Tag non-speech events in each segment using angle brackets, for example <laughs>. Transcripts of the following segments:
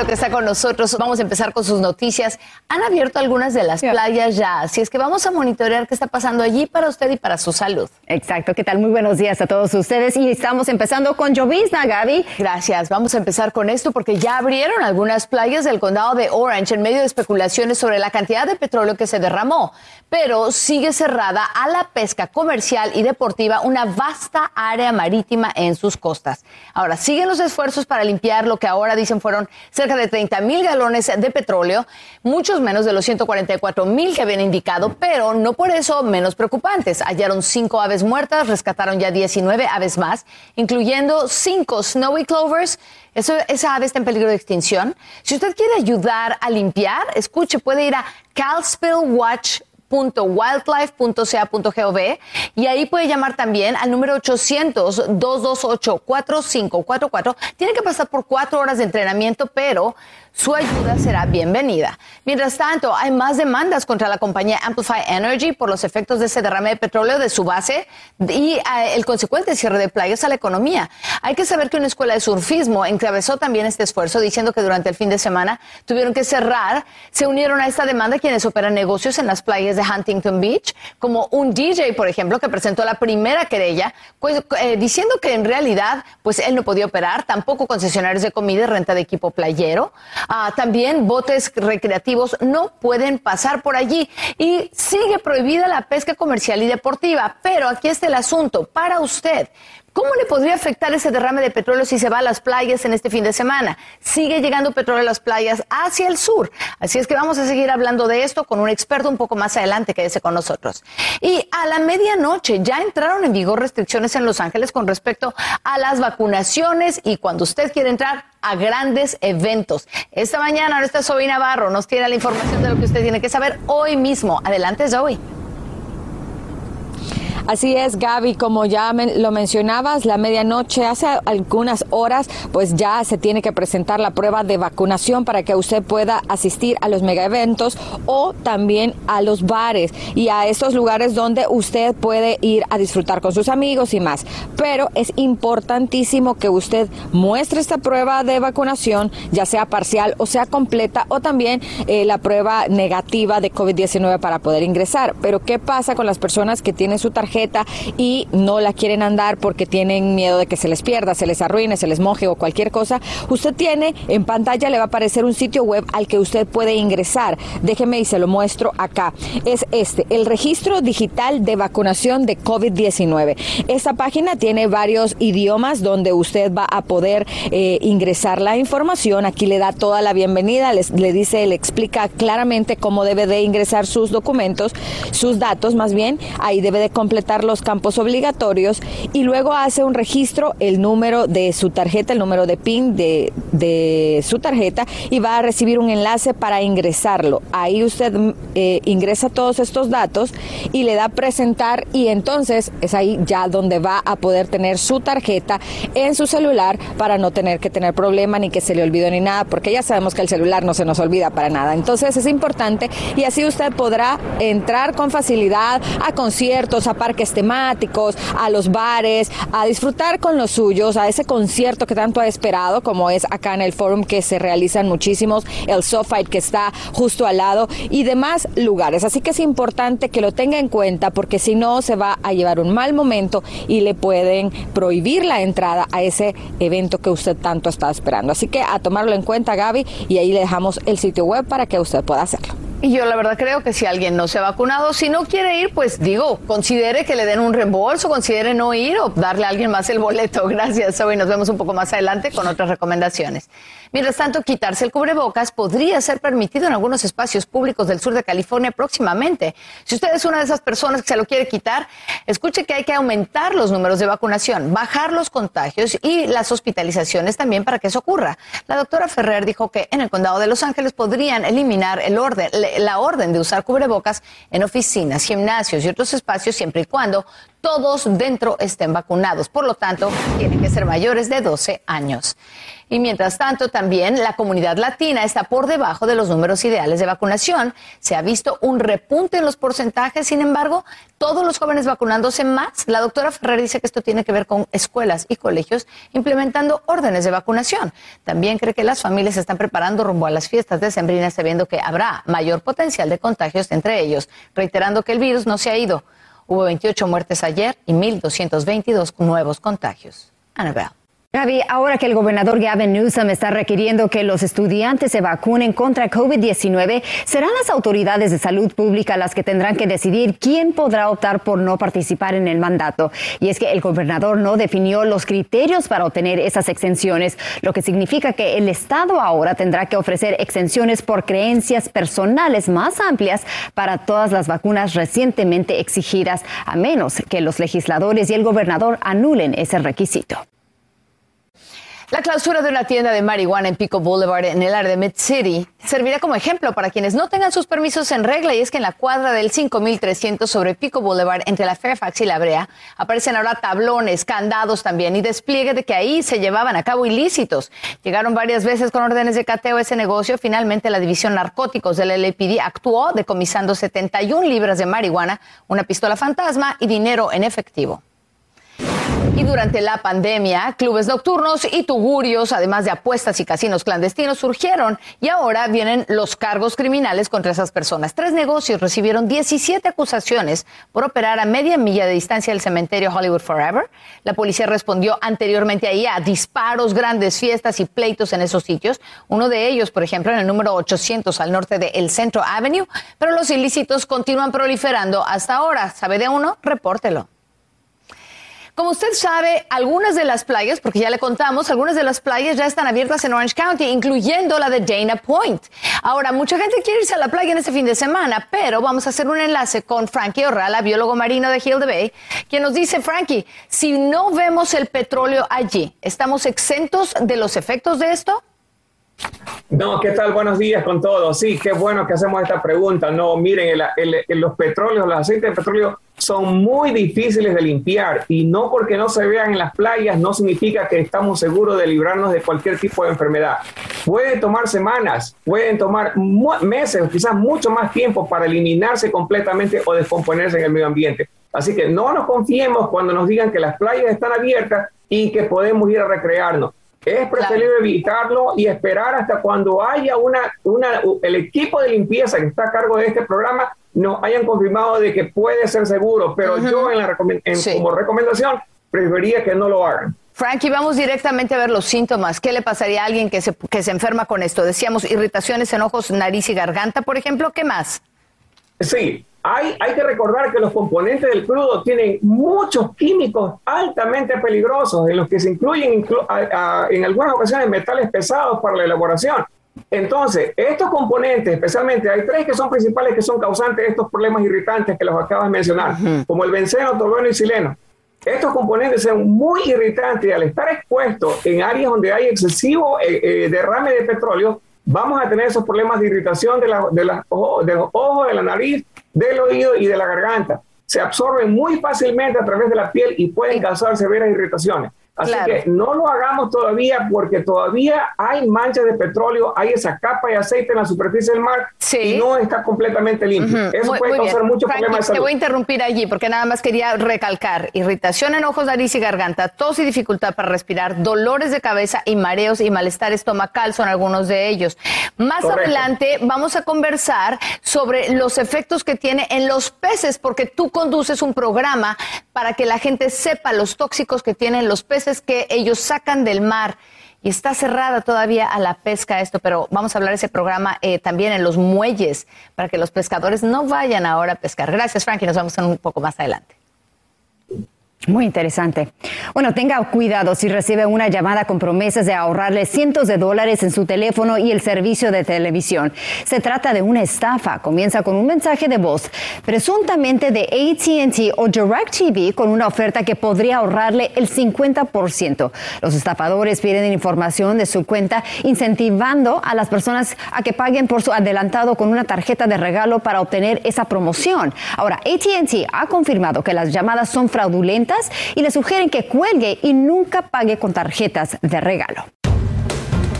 bueno que está con nosotros. Vamos a empezar con sus noticias. Han abierto algunas de las playas ya, así es que vamos a monitorear qué está pasando allí para usted y para su salud. Exacto, ¿qué tal? Muy buenos días a todos ustedes y estamos empezando con llovizna, Gaby. Gracias, vamos a empezar con esto porque ya abrieron algunas playas del condado de Orange en medio de especulaciones sobre la cantidad de petróleo que se derramó, pero sigue cerrada a la pesca comercial y deportiva una vasta área marítima en sus costas. Ahora, siguen los esfuerzos para limpiar lo que ahora dicen fueron cerca de 30 mil galones de petróleo, muchos menos de los 144 mil que habían indicado, pero no por eso menos preocupantes. Hallaron cinco aves muertas, rescataron ya 19 aves más, incluyendo cinco snowy clovers. Eso, esa ave está en peligro de extinción. Si usted quiere ayudar a limpiar, escuche, puede ir a Watch www.wildlife.ca.gov y ahí puede llamar también al número 800-228-4544. Tiene que pasar por cuatro horas de entrenamiento, pero su ayuda será bienvenida. Mientras tanto, hay más demandas contra la compañía Amplify Energy por los efectos de ese derrame de petróleo de su base y eh, el consecuente cierre de playas a la economía. Hay que saber que una escuela de surfismo encabezó también este esfuerzo diciendo que durante el fin de semana tuvieron que cerrar. Se unieron a esta demanda quienes operan negocios en las playas de Huntington Beach, como un DJ, por ejemplo, que presentó la primera querella, pues, eh, diciendo que en realidad, pues él no podía operar, tampoco concesionarios de comida y renta de equipo playero. Ah, también botes recreativos no pueden pasar por allí y sigue prohibida la pesca comercial y deportiva. Pero aquí está el asunto para usted. ¿Cómo le podría afectar ese derrame de petróleo si se va a las playas en este fin de semana? Sigue llegando petróleo a las playas hacia el sur. Así es que vamos a seguir hablando de esto con un experto un poco más adelante. Quédese con nosotros. Y a la medianoche ya entraron en vigor restricciones en Los Ángeles con respecto a las vacunaciones y cuando usted quiere entrar a grandes eventos. Esta mañana nuestra Zoe Navarro nos tiene la información de lo que usted tiene que saber hoy mismo. Adelante, Zoe. Así es, Gaby, como ya lo mencionabas, la medianoche, hace algunas horas, pues ya se tiene que presentar la prueba de vacunación para que usted pueda asistir a los mega eventos o también a los bares y a estos lugares donde usted puede ir a disfrutar con sus amigos y más. Pero es importantísimo que usted muestre esta prueba de vacunación, ya sea parcial o sea completa, o también eh, la prueba negativa de COVID-19 para poder ingresar. Pero ¿qué pasa con las personas que tienen su tarjeta? Y no la quieren andar porque tienen miedo de que se les pierda, se les arruine, se les moje o cualquier cosa, usted tiene en pantalla le va a aparecer un sitio web al que usted puede ingresar. Déjeme y se lo muestro acá. Es este, el registro digital de vacunación de COVID-19. Esta página tiene varios idiomas donde usted va a poder eh, ingresar la información. Aquí le da toda la bienvenida, le dice, le explica claramente cómo debe de ingresar sus documentos, sus datos más bien. Ahí debe de completar los campos obligatorios y luego hace un registro, el número de su tarjeta, el número de PIN de, de su tarjeta y va a recibir un enlace para ingresarlo. Ahí usted eh, ingresa todos estos datos y le da presentar y entonces es ahí ya donde va a poder tener su tarjeta en su celular para no tener que tener problema ni que se le olvide ni nada, porque ya sabemos que el celular no se nos olvida para nada. Entonces es importante y así usted podrá entrar con facilidad a conciertos, a parques temáticos, a los bares, a disfrutar con los suyos, a ese concierto que tanto ha esperado, como es acá en el forum que se realizan muchísimos, el SoFi que está justo al lado y demás lugares. Así que es importante que lo tenga en cuenta porque si no se va a llevar un mal momento y le pueden prohibir la entrada a ese evento que usted tanto está esperando. Así que a tomarlo en cuenta, Gaby, y ahí le dejamos el sitio web para que usted pueda hacerlo. Y yo la verdad creo que si alguien no se ha vacunado, si no quiere ir, pues digo, considere que le den un reembolso, considere no ir o darle a alguien más el boleto. <laughs> Gracias, Zoe. Nos vemos un poco más adelante con otras recomendaciones. Mientras tanto, quitarse el cubrebocas podría ser permitido en algunos espacios públicos del sur de California próximamente. Si usted es una de esas personas que se lo quiere quitar, escuche que hay que aumentar los números de vacunación, bajar los contagios y las hospitalizaciones también para que eso ocurra. La doctora Ferrer dijo que en el condado de Los Ángeles podrían eliminar el orden, la orden de usar cubrebocas en oficinas, gimnasios y otros espacios siempre y cuando todos dentro estén vacunados. Por lo tanto, tienen que ser mayores de 12 años. Y mientras tanto, también la comunidad latina está por debajo de los números ideales de vacunación. Se ha visto un repunte en los porcentajes, sin embargo, todos los jóvenes vacunándose más. La doctora Ferrer dice que esto tiene que ver con escuelas y colegios implementando órdenes de vacunación. También cree que las familias están preparando rumbo a las fiestas decembrinas sabiendo que habrá mayor potencial de contagios entre ellos, reiterando que el virus no se ha ido. Hubo 28 muertes ayer y 1.222 nuevos contagios. Annabelle. Gaby, ahora que el gobernador Gavin Newsom está requiriendo que los estudiantes se vacunen contra COVID-19, serán las autoridades de salud pública las que tendrán que decidir quién podrá optar por no participar en el mandato. Y es que el gobernador no definió los criterios para obtener esas exenciones, lo que significa que el Estado ahora tendrá que ofrecer exenciones por creencias personales más amplias para todas las vacunas recientemente exigidas, a menos que los legisladores y el gobernador anulen ese requisito. La clausura de una tienda de marihuana en Pico Boulevard en el área de Mid City servirá como ejemplo para quienes no tengan sus permisos en regla y es que en la cuadra del 5300 sobre Pico Boulevard entre la Fairfax y la Brea aparecen ahora tablones, candados también y despliegue de que ahí se llevaban a cabo ilícitos. Llegaron varias veces con órdenes de cateo a ese negocio. Finalmente la división narcóticos del LAPD actuó decomisando 71 libras de marihuana, una pistola fantasma y dinero en efectivo. Y durante la pandemia, clubes nocturnos y tugurios, además de apuestas y casinos clandestinos, surgieron y ahora vienen los cargos criminales contra esas personas. Tres negocios recibieron 17 acusaciones por operar a media milla de distancia del cementerio Hollywood Forever. La policía respondió anteriormente a disparos, grandes fiestas y pleitos en esos sitios. Uno de ellos, por ejemplo, en el número 800 al norte de El Centro Avenue. Pero los ilícitos continúan proliferando hasta ahora. ¿Sabe de uno? Repórtelo. Como usted sabe, algunas de las playas, porque ya le contamos, algunas de las playas ya están abiertas en Orange County, incluyendo la de Dana Point. Ahora, mucha gente quiere irse a la playa en este fin de semana, pero vamos a hacer un enlace con Frankie Orrala, biólogo marino de Hill the Bay, quien nos dice, Frankie, si no vemos el petróleo allí, ¿estamos exentos de los efectos de esto? No, ¿qué tal? Buenos días con todos. Sí, qué bueno que hacemos esta pregunta. No, miren, los petróleos, los aceites de petróleo son muy difíciles de limpiar y no porque no se vean en las playas no significa que estamos seguros de librarnos de cualquier tipo de enfermedad. Puede tomar semanas, pueden tomar meses quizás mucho más tiempo para eliminarse completamente o descomponerse en el medio ambiente. Así que no nos confiemos cuando nos digan que las playas están abiertas y que podemos ir a recrearnos. Es preferible evitarlo y esperar hasta cuando haya una, una, el equipo de limpieza que está a cargo de este programa no hayan confirmado de que puede ser seguro, pero yo en la como recomendación preferiría que no lo hagan. Frankie, vamos directamente a ver los síntomas. ¿Qué le pasaría a alguien que se, que se enferma con esto? Decíamos irritaciones en ojos, nariz y garganta, por ejemplo. ¿Qué más? Sí, hay, hay que recordar que los componentes del crudo tienen muchos químicos altamente peligrosos, en los que se incluyen en algunas ocasiones metales pesados para la elaboración. Entonces, estos componentes, especialmente, hay tres que son principales que son causantes de estos problemas irritantes que los acabas de mencionar, como el benceno, tolueno y sileno. Estos componentes son muy irritantes y al estar expuestos en áreas donde hay excesivo eh, eh, derrame de petróleo, vamos a tener esos problemas de irritación de, la, de, los ojos, de la nariz, del oído y de la garganta. Se absorben muy fácilmente a través de la piel y pueden causar severas irritaciones. Así que no lo hagamos todavía porque todavía hay manchas de petróleo, hay esa capa de aceite en la superficie del mar y no está completamente limpio. Eso puede causar muchos problemas de salud. Te voy a interrumpir allí porque nada más quería recalcar irritación en ojos, nariz y garganta, tos y dificultad para respirar, dolores de cabeza y mareos y malestar estomacal son algunos de ellos. Más adelante vamos a conversar sobre los efectos que tiene en los peces porque tú conduces un programa para que la gente sepa los tóxicos que tienen los peces que ellos sacan del mar y está cerrada todavía a la pesca esto, pero vamos a hablar de ese programa eh, también en los muelles para que los pescadores no vayan ahora a pescar. Gracias, Frankie. Nos vemos un poco más adelante. Muy interesante. Bueno, tenga cuidado si recibe una llamada con promesas de ahorrarle cientos de dólares en su teléfono y el servicio de televisión. Se trata de una estafa. Comienza con un mensaje de voz, presuntamente de ATT o DirecTV, con una oferta que podría ahorrarle el 50%. Los estafadores piden información de su cuenta, incentivando a las personas a que paguen por su adelantado con una tarjeta de regalo para obtener esa promoción. Ahora, ATT ha confirmado que las llamadas son fraudulentas y le sugieren que cuelgue y nunca pague con tarjetas de regalo.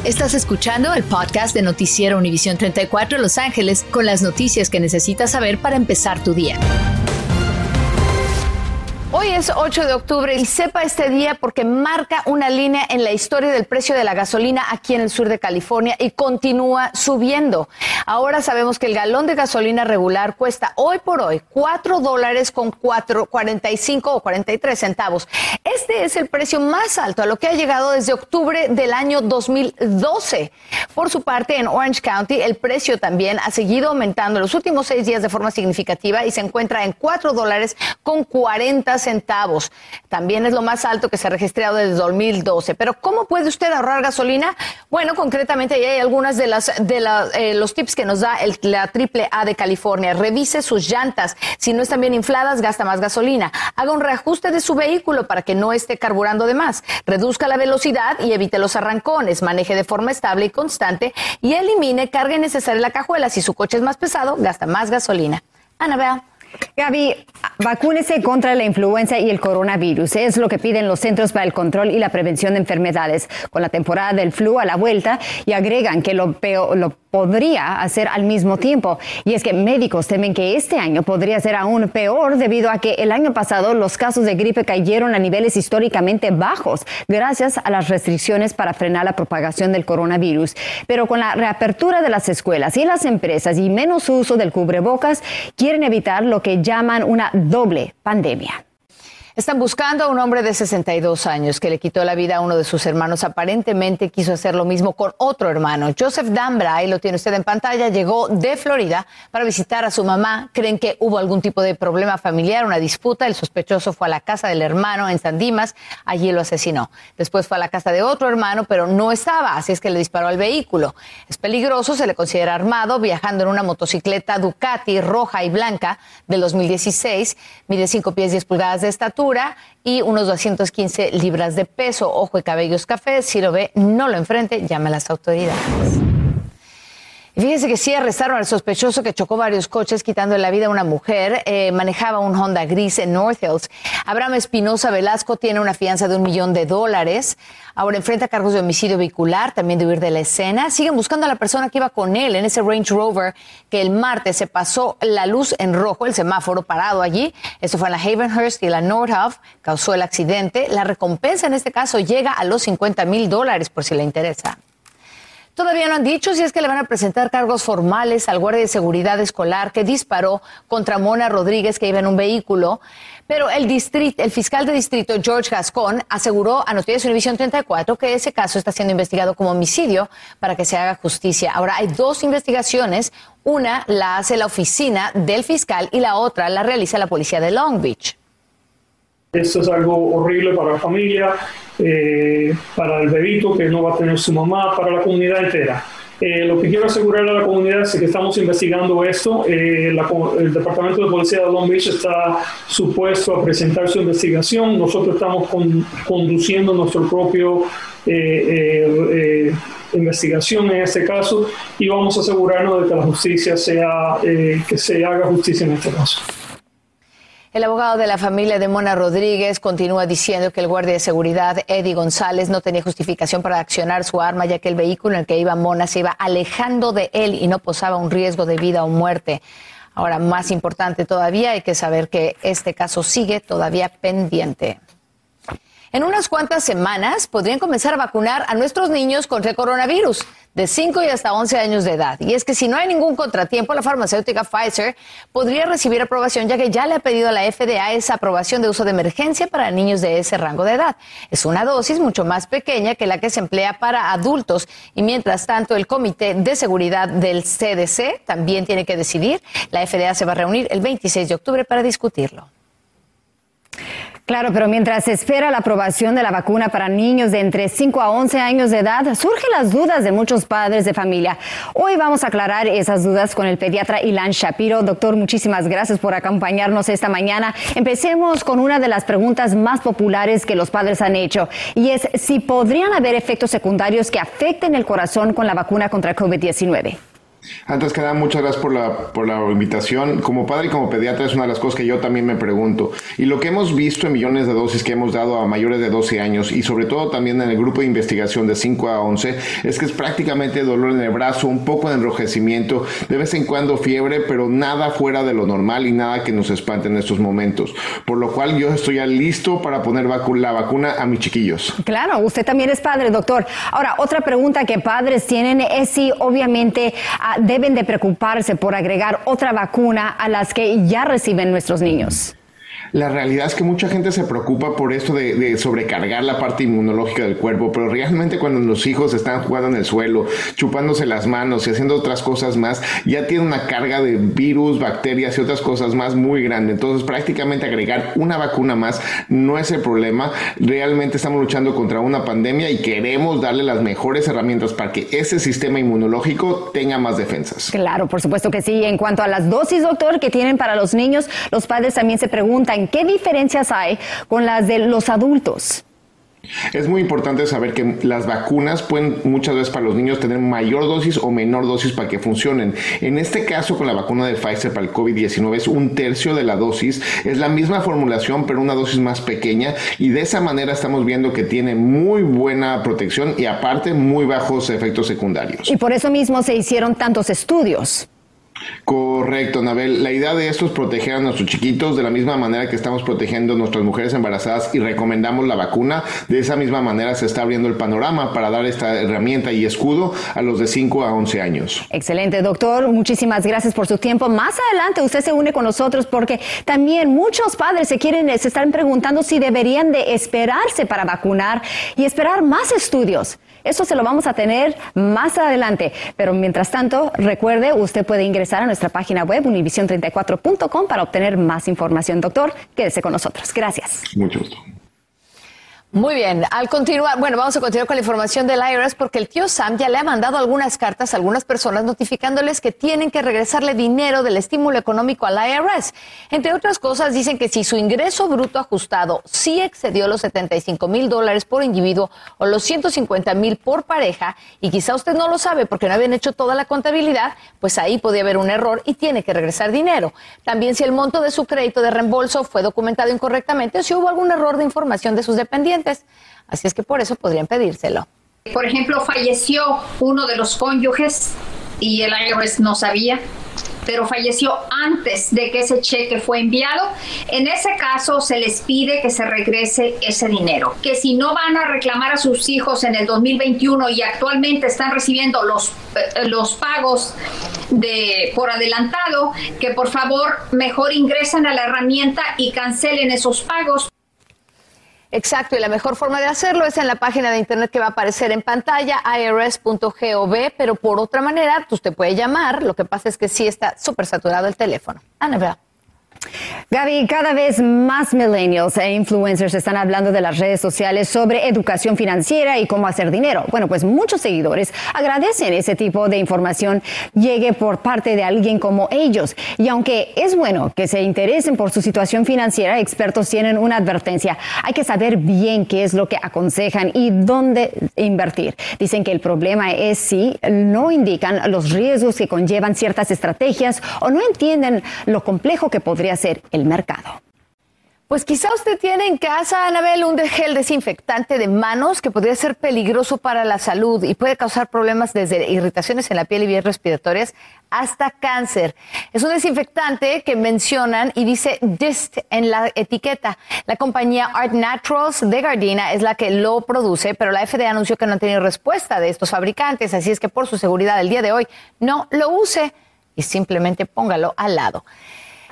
Estás escuchando el podcast de Noticiero Univisión 34 Los Ángeles con las noticias que necesitas saber para empezar tu día. Hoy es 8 de octubre y sepa este día porque marca una línea en la historia del precio de la gasolina aquí en el sur de California y continúa subiendo. Ahora sabemos que el galón de gasolina regular cuesta hoy por hoy 4 dólares con 4, 45 o 43 centavos. Este es el precio más alto a lo que ha llegado desde octubre del año 2012. Por su parte, en Orange County el precio también ha seguido aumentando en los últimos seis días de forma significativa y se encuentra en 4 dólares con 40 centavos. También es lo más alto que se ha registrado desde 2012. Pero ¿cómo puede usted ahorrar gasolina? Bueno, concretamente ahí hay algunas de las de eh, los tips que nos da el, la Triple A de California. Revise sus llantas. Si no están bien infladas, gasta más gasolina. Haga un reajuste de su vehículo para que no esté carburando de más. Reduzca la velocidad y evite los arrancones. Maneje de forma estable y constante y elimine carga innecesaria en la cajuela. Si su coche es más pesado, gasta más gasolina. Ana, Gaby, vacúnese contra la influenza y el coronavirus. Es lo que piden los Centros para el Control y la Prevención de Enfermedades con la temporada del flu a la vuelta y agregan que lo, peor, lo podría hacer al mismo tiempo. Y es que médicos temen que este año podría ser aún peor debido a que el año pasado los casos de gripe cayeron a niveles históricamente bajos gracias a las restricciones para frenar la propagación del coronavirus. Pero con la reapertura de las escuelas y las empresas y menos uso del cubrebocas, quieren evitar lo que llaman una doble pandemia. Están buscando a un hombre de 62 años que le quitó la vida a uno de sus hermanos. Aparentemente quiso hacer lo mismo con otro hermano. Joseph Dambra, ahí lo tiene usted en pantalla, llegó de Florida para visitar a su mamá. Creen que hubo algún tipo de problema familiar, una disputa. El sospechoso fue a la casa del hermano en San Dimas. Allí lo asesinó. Después fue a la casa de otro hermano, pero no estaba, así es que le disparó al vehículo. Es peligroso, se le considera armado, viajando en una motocicleta Ducati roja y blanca del 2016. Mide 5 pies 10 pulgadas de estatura y unos 215 libras de peso. Ojo y cabellos café. Si lo ve, no lo enfrente, llame a las autoridades. Fíjense que sí arrestaron al sospechoso que chocó varios coches quitando la vida a una mujer. Eh, manejaba un Honda gris en North Hills. Abraham Espinosa Velasco tiene una fianza de un millón de dólares. Ahora enfrenta cargos de homicidio vehicular, también de huir de la escena. Siguen buscando a la persona que iba con él en ese Range Rover que el martes se pasó la luz en rojo, el semáforo parado allí. Esto fue en la Havenhurst y la Nordhoff. Causó el accidente. La recompensa en este caso llega a los 50 mil dólares por si le interesa. Todavía no han dicho si es que le van a presentar cargos formales al guardia de seguridad escolar que disparó contra Mona Rodríguez que iba en un vehículo. Pero el, el fiscal de distrito, George Gascon, aseguró a Noticias Univisión 34 que ese caso está siendo investigado como homicidio para que se haga justicia. Ahora, hay dos investigaciones. Una la hace la oficina del fiscal y la otra la realiza la policía de Long Beach. Esto es algo horrible para la familia, eh, para el bebito que no va a tener su mamá, para la comunidad entera. Eh, lo que quiero asegurar a la comunidad es que estamos investigando esto. Eh, el Departamento de Policía de Long Beach está supuesto a presentar su investigación. Nosotros estamos conduciendo nuestro propio investigación en este caso y vamos a asegurarnos de que la justicia sea, que se haga justicia en este caso. El abogado de la familia de Mona Rodríguez continúa diciendo que el guardia de seguridad Eddie González no tenía justificación para accionar su arma ya que el vehículo en el que iba Mona se iba alejando de él y no posaba un riesgo de vida o muerte. Ahora, más importante todavía, hay que saber que este caso sigue todavía pendiente. En unas cuantas semanas podrían comenzar a vacunar a nuestros niños contra el coronavirus de 5 y hasta 11 años de edad. Y es que si no hay ningún contratiempo, la farmacéutica Pfizer podría recibir aprobación ya que ya le ha pedido a la FDA esa aprobación de uso de emergencia para niños de ese rango de edad. Es una dosis mucho más pequeña que la que se emplea para adultos y mientras tanto el Comité de Seguridad del CDC también tiene que decidir. La FDA se va a reunir el 26 de octubre para discutirlo. Claro, pero mientras se espera la aprobación de la vacuna para niños de entre 5 a 11 años de edad, surgen las dudas de muchos padres de familia. Hoy vamos a aclarar esas dudas con el pediatra Ilan Shapiro. Doctor, muchísimas gracias por acompañarnos esta mañana. Empecemos con una de las preguntas más populares que los padres han hecho y es si podrían haber efectos secundarios que afecten el corazón con la vacuna contra COVID-19. Antes que nada, muchas gracias por la, por la invitación. Como padre y como pediatra es una de las cosas que yo también me pregunto. Y lo que hemos visto en millones de dosis que hemos dado a mayores de 12 años y sobre todo también en el grupo de investigación de 5 a 11 es que es prácticamente dolor en el brazo, un poco de enrojecimiento, de vez en cuando fiebre, pero nada fuera de lo normal y nada que nos espante en estos momentos. Por lo cual yo estoy ya listo para poner la vacuna a mis chiquillos. Claro, usted también es padre, doctor. Ahora, otra pregunta que padres tienen es si obviamente deben de preocuparse por agregar otra vacuna a las que ya reciben nuestros niños? La realidad es que mucha gente se preocupa por esto de, sobrecargar la parte inmunológica del cuerpo, pero realmente cuando los hijos están jugando en el suelo, chupándose las manos y haciendo otras cosas más, ya tiene una carga de virus, bacterias y otras cosas más muy grande. Entonces prácticamente agregar una vacuna más no es el problema. Realmente estamos luchando contra una pandemia y queremos darle las mejores herramientas para que ese sistema inmunológico tenga más defensas. Claro, por supuesto que sí. En cuanto a las dosis, doctor, que tienen para los niños, los padres también se preguntan ¿qué diferencias hay con las de los adultos? Es muy importante saber que las vacunas pueden muchas veces para los niños tener mayor dosis o menor dosis para que funcionen. En este caso, con la vacuna de Pfizer para el COVID-19 es un tercio de la dosis. Es la misma formulación, pero una dosis más pequeña. Y de esa manera estamos viendo que tiene muy buena protección y aparte muy bajos efectos secundarios. Y por eso mismo se hicieron tantos estudios. Correcto, Nabel. La idea de esto es proteger a nuestros chiquitos de la misma manera que estamos protegiendo a nuestras mujeres embarazadas y recomendamos la vacuna. De esa misma manera se está abriendo el panorama para dar esta herramienta y escudo a los de 5 a 11 años. Excelente, doctor. Muchísimas gracias por su tiempo. Más adelante usted se une con nosotros porque también muchos padres se quieren, se están preguntando si deberían de esperarse para vacunar y esperar más estudios. Eso se lo vamos a tener más adelante. Pero mientras tanto, recuerde, usted puede ingresar a nuestra página web univision34.com para obtener más información. Doctor, quédese con nosotros. Gracias. Mucho gusto. Muy bien, al continuar, bueno, vamos a continuar con la información del IRS porque el tío Sam ya le ha mandado algunas cartas a algunas personas notificándoles que tienen que regresarle dinero del estímulo económico al IRS. Entre otras cosas, dicen que si su ingreso bruto ajustado sí excedió los 75 mil dólares por individuo o los 150 mil por pareja, y quizá usted no lo sabe porque no habían hecho toda la contabilidad, pues ahí podía haber un error y tiene que regresar dinero. También si el monto de su crédito de reembolso fue documentado incorrectamente o si hubo algún error de información de sus dependientes Así es que por eso podrían pedírselo. Por ejemplo, falleció uno de los cónyuges y el IRS no sabía pero falleció antes de que ese cheque fue enviado, en ese caso se les pide que se regrese ese dinero. Que si no van a reclamar a sus hijos en el 2021 y actualmente están recibiendo los, eh, los pagos de, por adelantado, que por favor mejor ingresen a la herramienta y cancelen esos pagos Exacto, y la mejor forma de hacerlo es en la página de internet que va a aparecer en pantalla, irs.gov, pero por otra manera, usted puede llamar, lo que pasa es que sí está súper saturado el teléfono. Ana, Gaby, cada vez más millennials e influencers están hablando de las redes sociales sobre educación financiera y cómo hacer dinero. Bueno, pues muchos seguidores agradecen ese tipo de información llegue por parte de alguien como ellos. Y aunque es bueno que se interesen por su situación financiera, expertos tienen una advertencia. Hay que saber bien qué es lo que aconsejan y dónde invertir. Dicen que el problema es si no indican los riesgos que conllevan ciertas estrategias o no entienden lo complejo que podría hacer el mercado. Pues quizá usted tiene en casa, Anabel, un gel desinfectante de manos que podría ser peligroso para la salud y puede causar problemas desde irritaciones en la piel y vías respiratorias hasta cáncer. Es un desinfectante que mencionan y dice DIST en la etiqueta. La compañía Art Naturals de Gardena es la que lo produce, pero la FDA anunció que no ha tenido respuesta de estos fabricantes, así es que por su seguridad el día de hoy no lo use y simplemente póngalo al lado.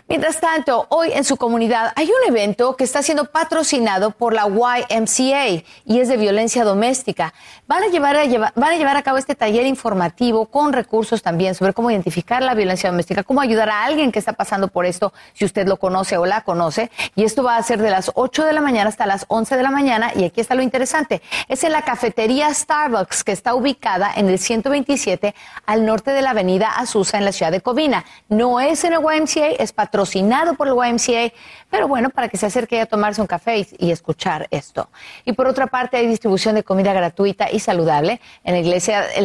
Mientras tanto, hoy en su comunidad hay un evento que está siendo patrocinado por la YMCA y es de violencia doméstica. Van a llevar a, cabo este taller informativo con recursos también sobre cómo identificar la violencia doméstica, cómo ayudar a alguien que está pasando por esto, si usted lo conoce o la conoce. Y esto va a ser de las 8 de la mañana hasta las 11 de la mañana. Y aquí está lo interesante. Es en la cafetería Starbucks que está ubicada en el 127 al norte de la avenida Azusa en la ciudad de Covina. No es en el YMCA, es patrocinado patrocinado por el YMCA, pero bueno, para que se acerque a tomarse un café y, escuchar esto. Y por otra parte, hay distribución de comida gratuita y saludable en la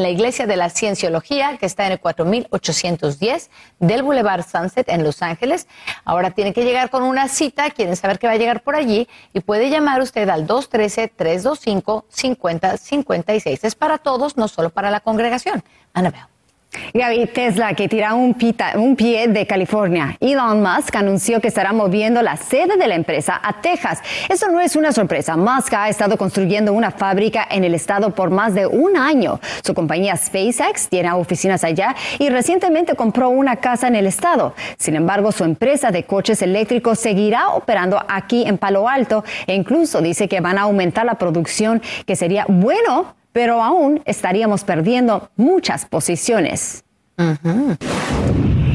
iglesia, de la Cienciología, que está en el 4810 del Boulevard Sunset en Los Ángeles. Ahora tiene que llegar con una cita, quieren saber que va a llegar por allí y puede llamar usted al 213-325-5056. Es para todos, no solo para la congregación. Anabel. Gaby, Tesla que tira un, un, pie de California. Elon Musk anunció que estará moviendo la sede de la empresa a Texas. Eso no es una sorpresa. Musk ha estado construyendo una fábrica en el estado por más de un año. Su compañía SpaceX tiene oficinas allá y recientemente compró una casa en el estado. Sin embargo, su empresa de coches eléctricos seguirá operando aquí en Palo Alto e incluso dice que van a aumentar la producción, que sería bueno pero aún estaríamos perdiendo muchas posiciones.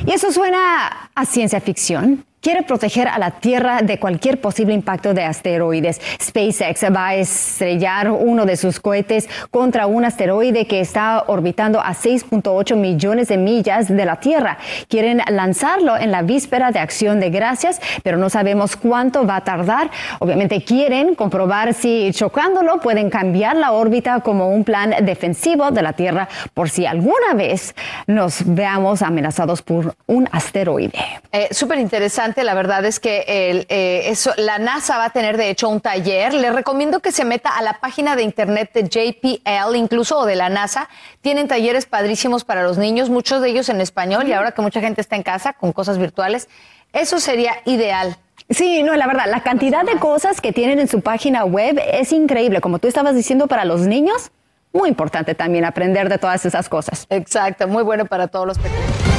Y eso suena a ciencia ficción, quiere proteger a la Tierra de cualquier posible impacto de asteroides. SpaceX va a estrellar uno de sus cohetes contra un asteroide que está orbitando a 6.8 millones de millas de la Tierra. Quieren lanzarlo en la víspera de Acción de Gracias, pero no sabemos cuánto va a tardar. Obviamente quieren comprobar si chocándolo pueden cambiar la órbita como un plan defensivo de la Tierra por si alguna vez nos veamos amenazados por un asteroide. Eh, Súper interesante la verdad es que eh, eso, la NASA va a tener de hecho un taller. Le recomiendo que se meta a la página de internet de JPL, incluso o de la NASA. Tienen talleres padrísimos para los niños, muchos de ellos en español y ahora que mucha gente está en casa con cosas virtuales, eso sería ideal. Sí, no, la verdad, la cantidad de cosas que tienen en su página web es increíble. Como tú estabas diciendo para los niños, muy importante también aprender de todas esas cosas. Exacto, muy bueno para todos los pequeños.